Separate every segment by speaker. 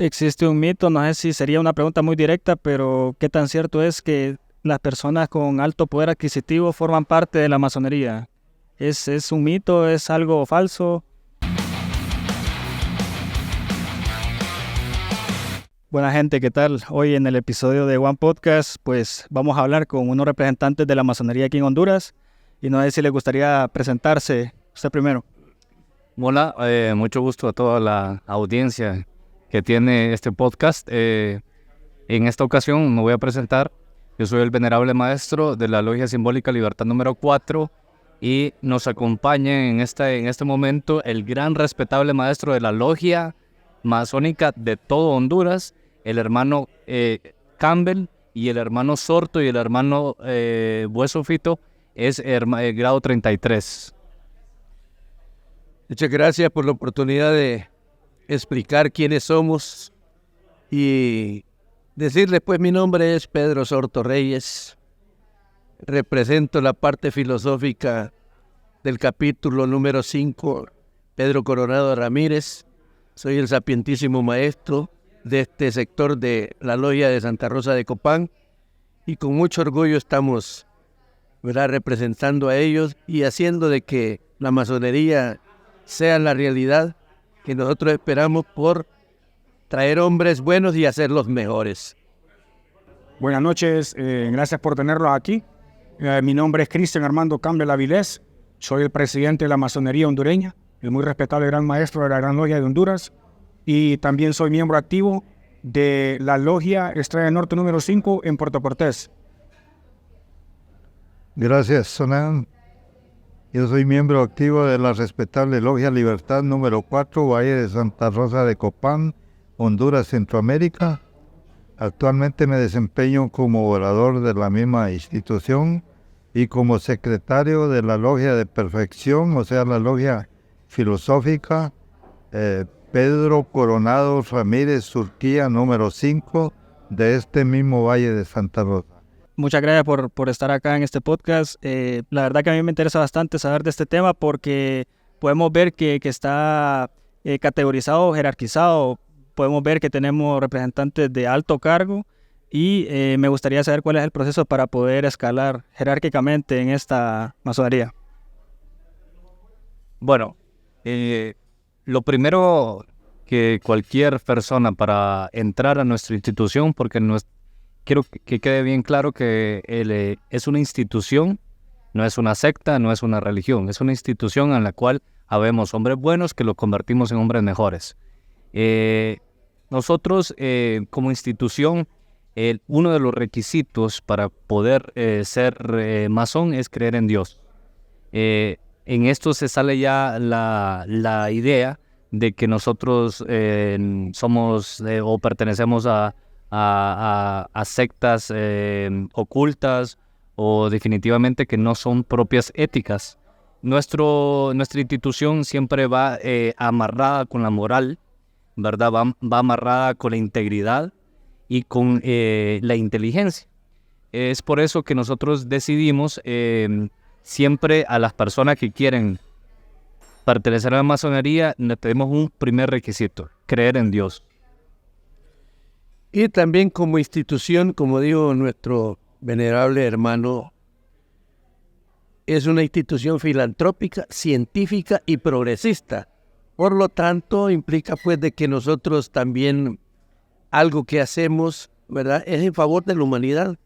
Speaker 1: existe un mito, no sé si sería una pregunta muy directa, pero ¿qué tan cierto es que las personas con alto poder adquisitivo forman parte de la masonería? ¿Es, es un mito? ¿Es algo falso? Buena gente, ¿qué tal? Hoy en el episodio de One Podcast, pues vamos a hablar con unos representantes de la masonería aquí en Honduras y no sé si les gustaría presentarse usted primero.
Speaker 2: Hola, eh, mucho gusto a toda la audiencia que tiene este podcast. Eh, en esta ocasión me voy a presentar. Yo soy el venerable maestro de la Logia Simbólica Libertad número 4 y nos acompaña en, esta, en este momento el gran respetable maestro de la Logia Masónica de todo Honduras, el hermano eh, Campbell y el hermano Sorto y el hermano eh, Bueso Fito es el eh, grado 33.
Speaker 3: Muchas gracias por la oportunidad de explicar quiénes somos y decirles pues mi nombre es Pedro Sorto Reyes. Represento la parte filosófica del capítulo número 5, Pedro Coronado Ramírez. Soy el sapientísimo maestro de este sector de la logia de Santa Rosa de Copán y con mucho orgullo estamos ¿verdad? representando a ellos y haciendo de que la masonería sea la realidad que nosotros esperamos por traer hombres buenos y hacerlos mejores.
Speaker 4: Buenas noches, eh, gracias por tenerlos aquí. Eh, mi nombre es Cristian Armando Campbell Avilés, soy el presidente de la masonería hondureña, el muy respetable gran maestro de la Gran Logia de Honduras y también soy miembro activo de la Logia Estrella Norte número 5 en Puerto Cortés.
Speaker 5: Gracias, Sonan. Yo soy miembro activo de la respetable Logia Libertad número 4, Valle de Santa Rosa de Copán, Honduras, Centroamérica. Actualmente me desempeño como orador de la misma institución y como secretario de la Logia de Perfección, o sea, la Logia Filosófica eh, Pedro Coronado Ramírez Surquía número 5 de este mismo Valle de Santa Rosa.
Speaker 1: Muchas gracias por, por estar acá en este podcast. Eh, la verdad que a mí me interesa bastante saber de este tema porque podemos ver que, que está eh, categorizado, jerarquizado. Podemos ver que tenemos representantes de alto cargo y eh, me gustaría saber cuál es el proceso para poder escalar jerárquicamente en esta masonería.
Speaker 2: Bueno, eh, lo primero que cualquier persona para entrar a nuestra institución, porque quiero que quede bien claro que eh, es una institución, no es una secta, no es una religión, es una institución en la cual habemos hombres buenos que lo convertimos en hombres mejores. Eh, nosotros eh, como institución, uno de los requisitos para poder ser masón es creer en Dios en esto se sale ya la, idea de que nosotros somos o pertenecemos a, sectas eh, ocultas o definitivamente que no son propias éticas. Nuestro, nuestra institución siempre va amarrada con la moral, ¿verdad? Va, va, amarrada con la integridad y con la inteligencia. Es por eso que nosotros decidimos siempre a las personas que quieren pertenecer a la masonería, tenemos un primer requisito, creer en Dios.
Speaker 3: Y también como institución, como dijo nuestro venerable hermano, es una institución filantrópica, científica y progresista. Por lo tanto, implica pues de que nosotros también algo que hacemos, ¿verdad? Es en favor de la humanidad,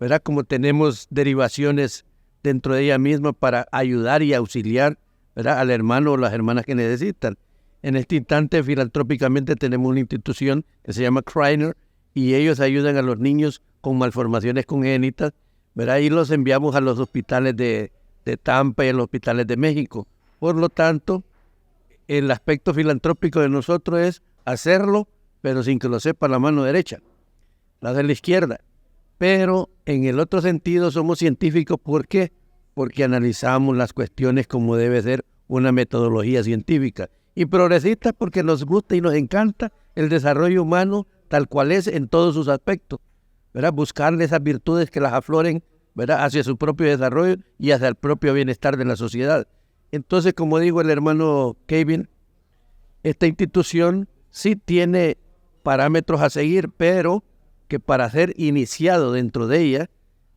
Speaker 3: ¿verdad? Como tenemos derivaciones dentro de ella misma para ayudar y auxiliar al hermano o las hermanas que necesitan. En este instante, filantrópicamente, tenemos una institución que se llama Kreiner y ellos ayudan a los niños con malformaciones congénitas, ¿verdad? y los enviamos a los hospitales de, de Tampa y a los hospitales de México. Por lo tanto, el aspecto filantrópico de nosotros es hacerlo, pero sin que lo sepa la mano derecha, la de la izquierda. Pero en el otro sentido somos científicos, ¿por qué? Porque analizamos las cuestiones como debe ser una metodología científica. Y progresistas porque nos gusta y nos encanta el desarrollo humano tal cual es en todos sus aspectos. ¿verdad? Buscarle esas virtudes que las afloren ¿verdad? hacia su propio desarrollo y hacia el propio bienestar de la sociedad. Entonces, como dijo el hermano Kevin, esta institución sí tiene parámetros a seguir, pero que para ser iniciado dentro de ella,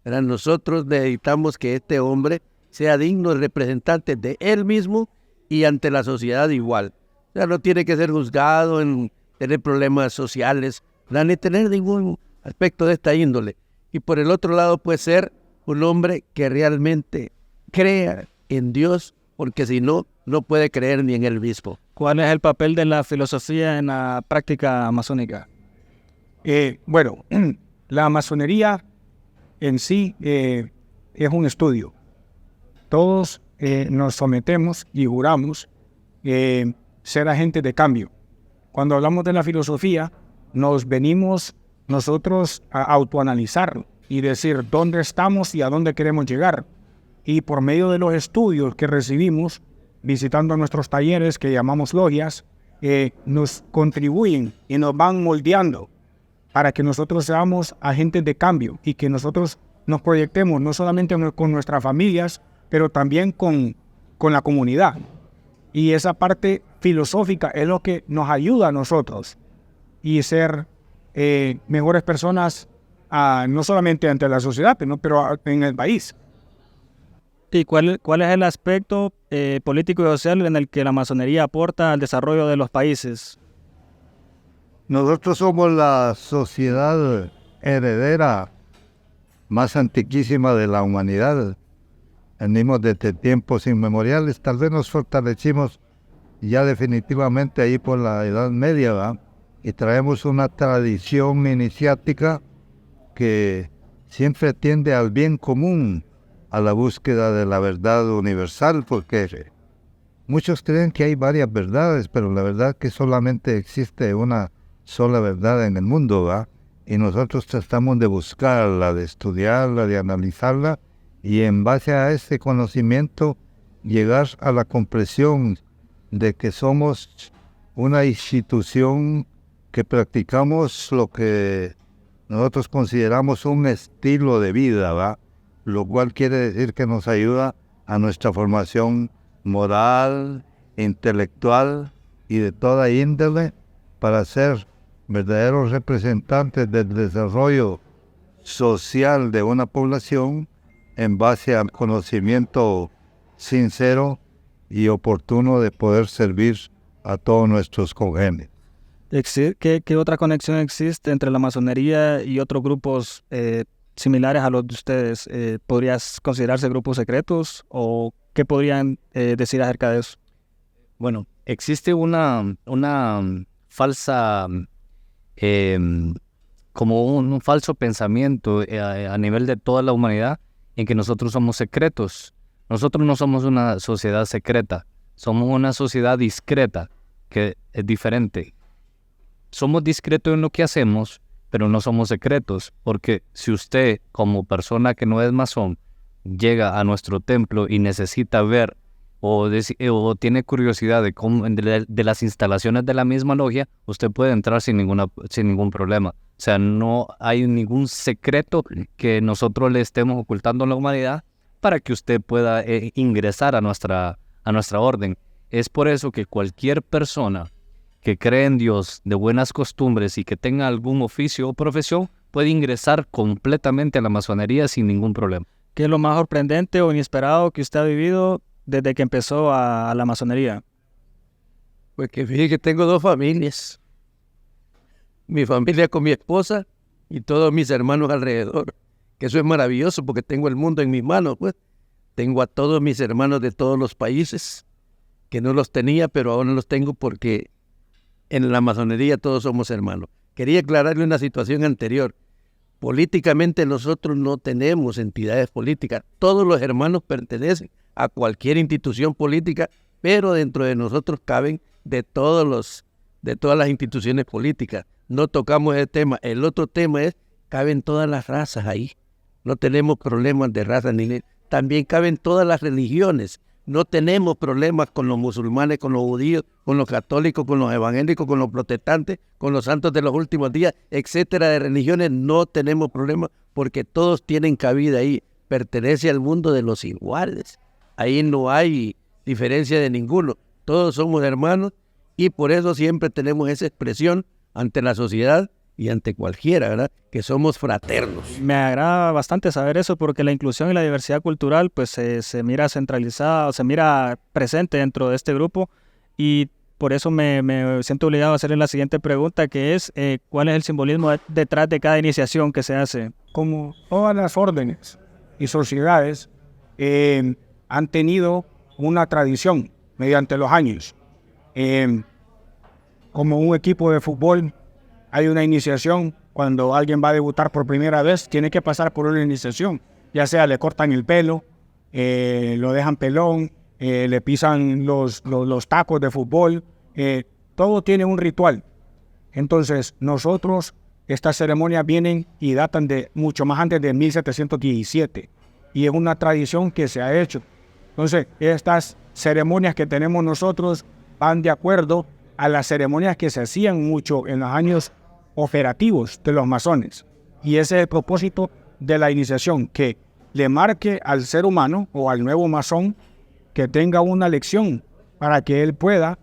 Speaker 3: nosotros necesitamos que este hombre sea digno representante de él mismo y ante la sociedad igual. O sea, no tiene que ser juzgado en tener problemas sociales, ni tener ningún aspecto de esta índole. Y por el otro lado puede ser un hombre que realmente crea en Dios, porque si no, no puede creer ni en él mismo.
Speaker 1: ¿Cuál es el papel de la filosofía en la práctica masónica?
Speaker 4: Eh, bueno, la masonería en sí eh, es un estudio. Todos eh, nos sometemos y juramos ser agentes de cambio. Cuando hablamos de la filosofía, nos venimos nosotros a autoanalizar y decir dónde estamos y a dónde queremos llegar. Y por medio de los estudios que recibimos, visitando nuestros talleres que llamamos logias, eh, nos contribuyen y nos van moldeando para que nosotros seamos agentes de cambio y que nosotros nos proyectemos no solamente con nuestras familias, pero también con, con la comunidad. Y esa parte filosófica es lo que nos ayuda a nosotros y ser eh, mejores personas, no solamente ante la sociedad, pero en el país.
Speaker 1: ¿Y cuál, cuál es el aspecto eh, político y social en el que la masonería aporta al desarrollo de los países?
Speaker 5: Nosotros somos la sociedad heredera más antiquísima de la humanidad. Venimos desde tiempos inmemoriales, tal vez nos fortalecimos ya definitivamente ahí por la Edad Media, ¿verdad? y traemos una tradición iniciática que siempre tiende al bien común, a la búsqueda de la verdad universal, porque muchos creen que hay varias verdades, pero la verdad que solamente existe una sola verdad en el mundo, ¿va? Y nosotros tratamos de buscarla, de estudiarla, de analizarla, y en base a ese conocimiento llegar a la comprensión de que somos una institución que practicamos lo que nosotros consideramos un estilo de vida. Lo cual quiere decir que nos ayuda a nuestra formación moral, intelectual y de toda índole para ser verdaderos representantes del desarrollo social de una población en base al conocimiento sincero y oportuno de poder servir a todos nuestros congéneres.
Speaker 1: ¿Qué, ¿Qué, otra conexión existe entre la masonería y otros grupos eh, similares a los de ustedes? Eh, ¿Podrías considerarse grupos secretos o qué podrían eh, decir acerca de eso?
Speaker 2: Bueno, existe una, una falsa, em, como un, falso pensamiento a nivel de toda la humanidad en que nosotros somos secretos. Nosotros no somos una sociedad secreta, somos una sociedad discreta, que es diferente somos discretos en lo que hacemos, pero no somos secretos, porque si usted como persona que no es masón llega a nuestro templo y necesita ver o, tiene curiosidad de, cómo, de, las instalaciones de la misma logia, usted puede entrar sin, ninguna, sin ningún problema. O sea, no hay ningún secreto que nosotros le estemos ocultando a la humanidad para que usted pueda eh, ingresar a nuestra, a nuestra orden. Es por eso que cualquier persona que cree en Dios, de buenas costumbres y que tenga algún oficio o profesión, puede ingresar completamente a la masonería sin ningún problema.
Speaker 1: ¿Qué es lo más sorprendente o inesperado que usted ha vivido desde que empezó a, la masonería?
Speaker 3: Pues que fíjese que tengo dos familias. Mi familia con mi esposa y todos mis hermanos alrededor. Que eso es maravilloso porque tengo el mundo en mis manos, pues. Tengo a todos mis hermanos de todos los países, que no los tenía, pero ahora los tengo porque en la masonería todos somos hermanos. Quería aclararle una situación anterior. Políticamente nosotros no tenemos entidades políticas. Todos los hermanos pertenecen a cualquier institución política, pero dentro de nosotros caben de todos los de todas las instituciones políticas. No tocamos ese tema. El otro tema es caben todas las razas ahí. No tenemos problemas de raza ni también caben todas las religiones. No tenemos problemas con los musulmanes, con los judíos, con los católicos, con los evangélicos, con los protestantes, con los santos de los últimos días, etcétera, de religiones. No tenemos problemas porque todos tienen cabida ahí. Pertenece al mundo de los iguales. Ahí no hay diferencia de ninguno. Todos somos hermanos y por eso siempre tenemos esa expresión ante la sociedad y ante cualquiera, ¿verdad? Que somos fraternos.
Speaker 1: Me agrada bastante saber eso porque la inclusión y la diversidad cultural pues se, se mira centralizada, o se mira presente dentro de este grupo y por eso me, me siento obligado a hacerle la siguiente pregunta que es eh, ¿cuál es el simbolismo de- detrás de cada iniciación que se hace?
Speaker 4: como todas las órdenes y sociedades eh, han tenido una tradición mediante los años. Eh, como un equipo de fútbol, hay una iniciación. Cuando alguien va a debutar por primera vez, tiene que pasar por una iniciación. Ya sea le cortan el pelo, eh, lo dejan pelón, eh, le pisan los, los, tacos de fútbol. eh, todo tiene un ritual. Entonces, nosotros, estas ceremonias vienen y datan de mucho más antes de 1717. Y es una tradición que se ha hecho. Entonces, estas ceremonias que tenemos nosotros van de acuerdo a las ceremonias que se hacían mucho en los años operativos de los masones. Y ese es el propósito de la iniciación, que le marque al ser humano o al nuevo masón que tenga una lección para que él pueda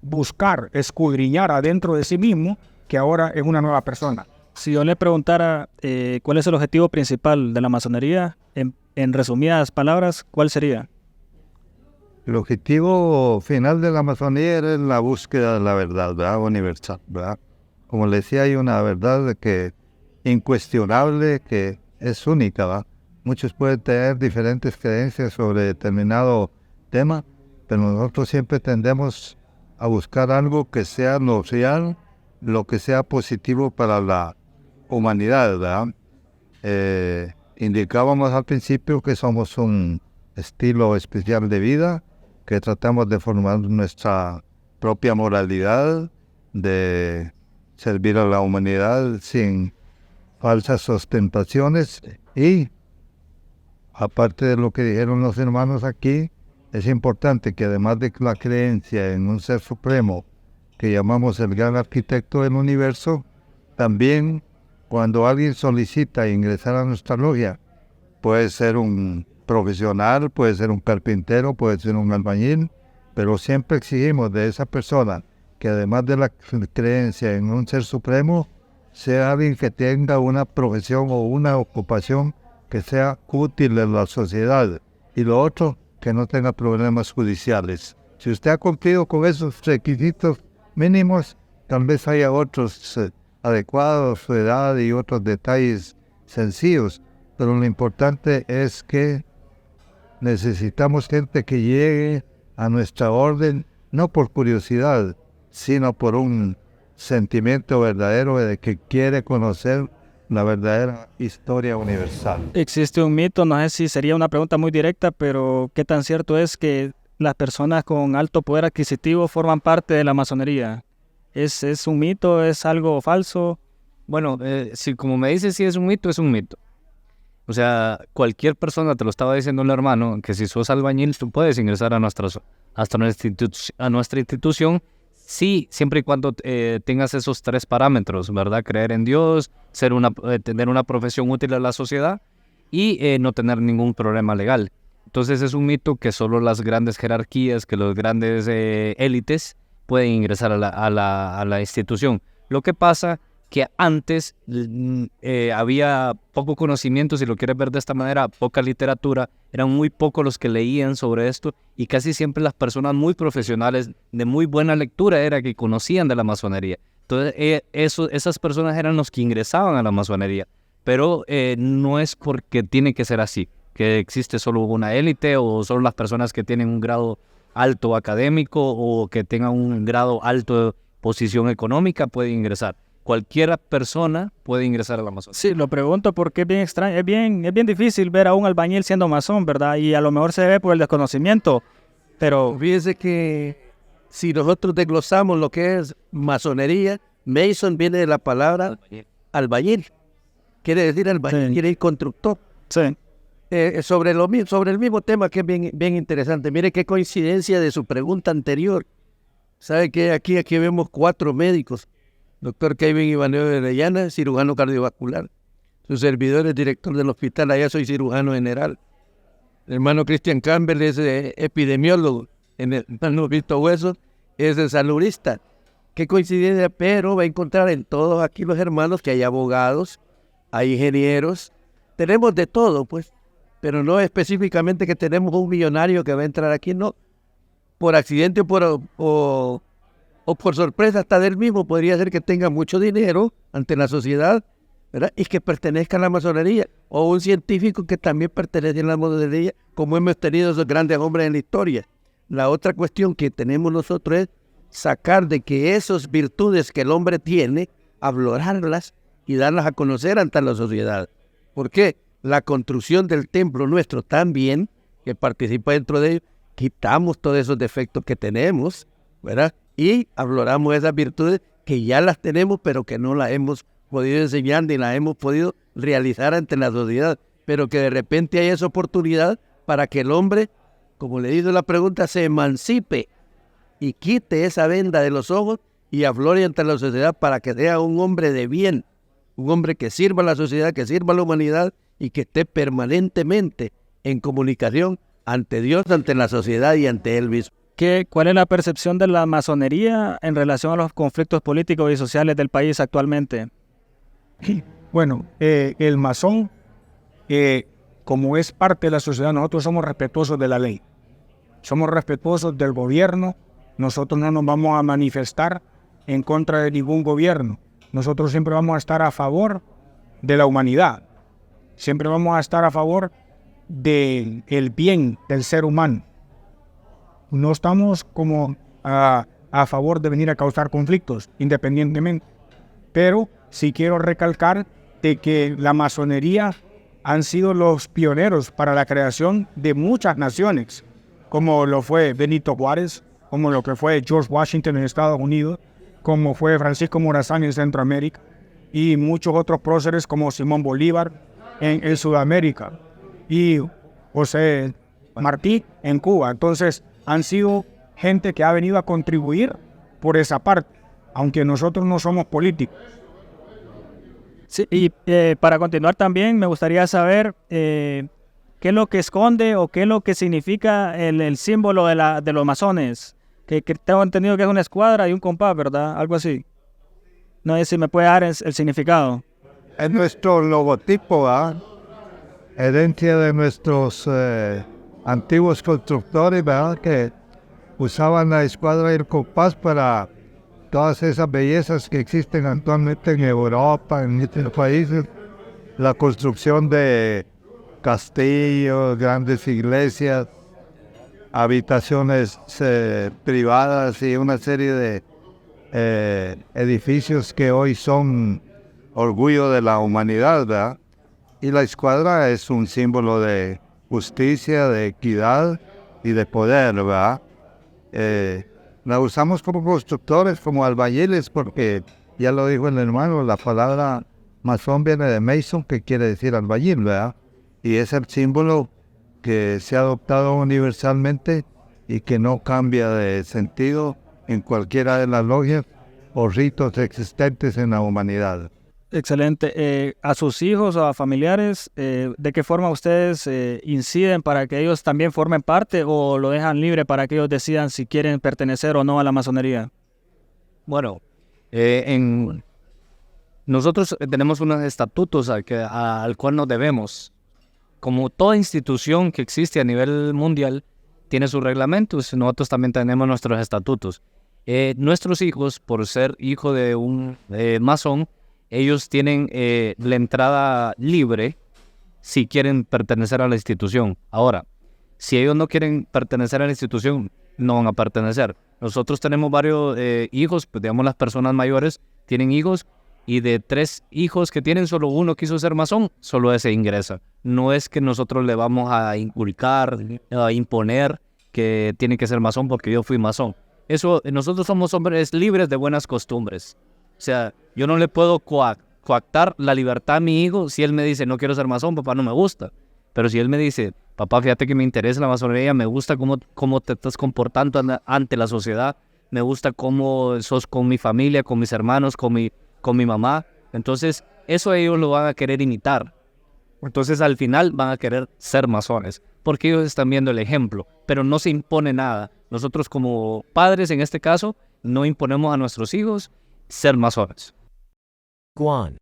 Speaker 4: buscar, escudriñar adentro de sí mismo que ahora es una nueva persona.
Speaker 1: Si yo le preguntara eh, cuál es el objetivo principal de la masonería, en, en resumidas palabras, ¿cuál sería?
Speaker 5: El objetivo final de la Amazonía era la búsqueda de la verdad, ¿verdad? Universal, ¿verdad? Como le decía, hay una verdad que incuestionable, que es única, ¿verdad? Muchos pueden tener diferentes creencias sobre determinado tema, pero nosotros siempre tendemos a buscar algo que sea lo real, lo que sea positivo para la humanidad, ¿verdad? Eh, indicábamos al principio que somos un estilo especial de vida, que tratamos de formar nuestra propia moralidad, de servir a la humanidad sin falsas ostentaciones. Y aparte de lo que dijeron los hermanos aquí, es importante que además de la creencia en un ser supremo que llamamos el gran arquitecto del universo, también cuando alguien solicita ingresar a nuestra logia, puede ser un profesional, puede ser un carpintero, puede ser un albañil, pero siempre exigimos de esa persona que además de la creencia en un ser supremo, sea alguien que tenga una profesión o una ocupación que sea útil en la sociedad. Y lo otro, que no tenga problemas judiciales. Si usted ha cumplido con esos requisitos mínimos, tal vez haya otros eh, adecuados, su edad y otros detalles sencillos, pero lo importante es que necesitamos gente que llegue a nuestra orden no por curiosidad, sino por un sentimiento verdadero de que quiere conocer la verdadera historia universal.
Speaker 1: Existe un mito, no sé si sería una pregunta muy directa, pero ¿qué tan cierto es que las personas con alto poder adquisitivo forman parte de la masonería? ¿Es, es un mito? ¿Es algo falso?
Speaker 2: Bueno, eh, si como me dices si es un mito, es un mito. O sea, cualquier persona, te lo estaba diciendo el hermano, que si sos albañil, tú puedes ingresar a nuestra, a nuestra institución, sí, siempre y cuando eh, tengas esos tres parámetros, ¿verdad? Creer en Dios, ser una, eh, tener una profesión útil a la sociedad y eh, no tener ningún problema legal. Entonces es un mito que solo las grandes jerarquías, que los grandes élites pueden ingresar a la, a la- a la institución. Lo que pasa que antes mm, eh, había poco conocimiento, si lo quieres ver de esta manera, poca literatura, eran muy pocos los que leían sobre esto y casi siempre las personas muy profesionales, de muy buena lectura, era que conocían de la masonería. Entonces, eh, esas personas eran los que ingresaban a la masonería, pero eh, no es porque tiene que ser así, que existe solo una élite o solo las personas que tienen un grado alto académico o que tengan un grado alto de posición económica pueden ingresar cualquier persona puede ingresar a la masonería.
Speaker 1: Sí, lo pregunto porque es bien extraño, es bien, es bien difícil ver a un albañil siendo masón, ¿verdad? Y a lo mejor se ve por el desconocimiento, pero
Speaker 3: Fíjese que si nosotros desglosamos lo que es masonería, Mason viene de la palabra albañil. Quiere decir albañil,
Speaker 1: Sí.
Speaker 3: quiere decir constructor.
Speaker 1: sí,
Speaker 3: Eh, sobre, lo, mi- sobre el mismo tema que es bien, bien interesante. Mire qué coincidencia de su pregunta anterior. ¿Sabe que aquí, aquí vemos cuatro médicos? Doctor Kevin Ibaneo de Orellana, cirujano cardiovascular. Su servidor es director del hospital, allá soy cirujano general. El hermano Christian Campbell es eh, epidemiólogo. El hermano Víctor Hueso es el saludista. qué coincidencia, pero va a encontrar en todos aquí los hermanos que hay abogados, hay ingenieros, tenemos de todo, pues, pero no específicamente que tenemos un millonario que va a entrar aquí, no. Por accidente o por, o por sorpresa, hasta del mismo podría ser que tenga mucho dinero ante la sociedad, ¿verdad? Y que pertenezca a la masonería, o un científico que también pertenece a la masonería, como hemos tenido esos grandes hombres en la historia. La otra cuestión que tenemos nosotros es sacar de que esas virtudes que el hombre tiene, aflorarlas y darlas a conocer ante la sociedad. ¿Por qué? La construcción del templo nuestro también, que participa dentro de ello, quitamos todos esos defectos que tenemos, ¿verdad? Y afloramos esas virtudes que ya las tenemos, pero que no las hemos podido enseñar ni las hemos podido realizar ante la sociedad. Pero que de repente hay esa oportunidad para que el hombre, como le hizo la pregunta, se emancipe y quite esa venda de los ojos y aflore ante la sociedad para que sea un hombre de bien, un hombre que sirva a la sociedad, que sirva a la humanidad y que esté permanentemente en comunicación ante Dios, ante la sociedad y ante él mismo.
Speaker 1: ¿Qué, ¿Cuál es la percepción de la masonería en relación a los conflictos políticos y sociales del país actualmente?
Speaker 4: Bueno, eh, el masón, eh, como es parte de la sociedad, nosotros somos respetuosos de la ley, somos respetuosos del gobierno, nosotros no nos vamos a manifestar en contra de ningún gobierno, nosotros siempre vamos a estar a favor de la humanidad, siempre vamos a estar a favor del el bien del ser humano. No estamos como a, a favor de venir a causar conflictos, independientemente. Pero sí quiero recalcar de que la masonería han sido los pioneros para la creación de muchas naciones, como lo fue Benito Juárez, como lo que fue George Washington en Estados Unidos, como fue Francisco Morazán en Centroamérica, y muchos otros próceres como Simón Bolívar en, en Sudamérica, y José Martí en Cuba. Entonces, han sido gente que ha venido a contribuir por esa parte, aunque nosotros no somos políticos.
Speaker 1: Sí, y eh, para continuar también me gustaría saber eh, qué es lo que esconde o qué es lo que significa el, el símbolo de, la, de los masones. Que, que, tengo entendido que es una escuadra y un compás, ¿verdad? Algo así. No sé si me puede dar el, el significado.
Speaker 5: Es nuestro logotipo, ¿verdad? Herencia de nuestros eh, antiguos constructores, ¿verdad? Que usaban la escuadra y el compás para todas esas bellezas que existen actualmente en Europa, en estos países, la construcción de castillos, grandes iglesias, habitaciones eh, privadas y una serie de eh, edificios que hoy son orgullo de la humanidad, ¿verdad? Y la escuadra es un símbolo de justicia, de equidad y de poder, ¿verdad? Eh, la usamos como constructores, como albañiles, porque ya lo dijo el hermano, la palabra masón viene de mason, que quiere decir albañil, ¿verdad? Y es el símbolo que se ha adoptado universalmente y que no cambia de sentido en cualquiera de las logias o ritos existentes en la humanidad.
Speaker 1: Excelente. Eh, a sus hijos o a familiares, eh, ¿de qué forma ustedes eh, inciden para que ellos también formen parte o lo dejan libre para que ellos decidan si quieren pertenecer o no a la masonería?
Speaker 2: Bueno, en, nosotros tenemos unos estatutos al, que, al cual nos debemos. Como toda institución que existe a nivel mundial tiene sus reglamentos, nosotros también tenemos nuestros estatutos. nuestros hijos, por ser hijo de un masón, ellos tienen eh, la entrada libre si quieren pertenecer a la institución. Ahora, si ellos no quieren pertenecer a la institución, no van a pertenecer. Nosotros tenemos varios eh, hijos, pues digamos las personas mayores tienen hijos y de tres hijos que tienen, solo uno quiso ser masón, solo ese ingresa. No es que nosotros le vamos a inculcar, a imponer que tiene que ser masón porque yo fui masón. Eso, nosotros somos hombres libres de buenas costumbres. O sea, yo no le puedo coactar la libertad a mi hijo si él me dice, no quiero ser masón, papá, no me gusta. Pero si él me dice, papá, fíjate que me interesa la masonería, me gusta cómo, cómo te estás comportando ante la sociedad, me gusta cómo sos con mi familia, con mis hermanos, con mi, con mi mamá. Entonces, eso ellos lo van a querer imitar. Entonces, al final van a querer ser masones, porque ellos están viendo el ejemplo, pero no se impone nada. Nosotros como padres, en este caso, no imponemos a nuestros hijos ser masones.
Speaker 6: Guan.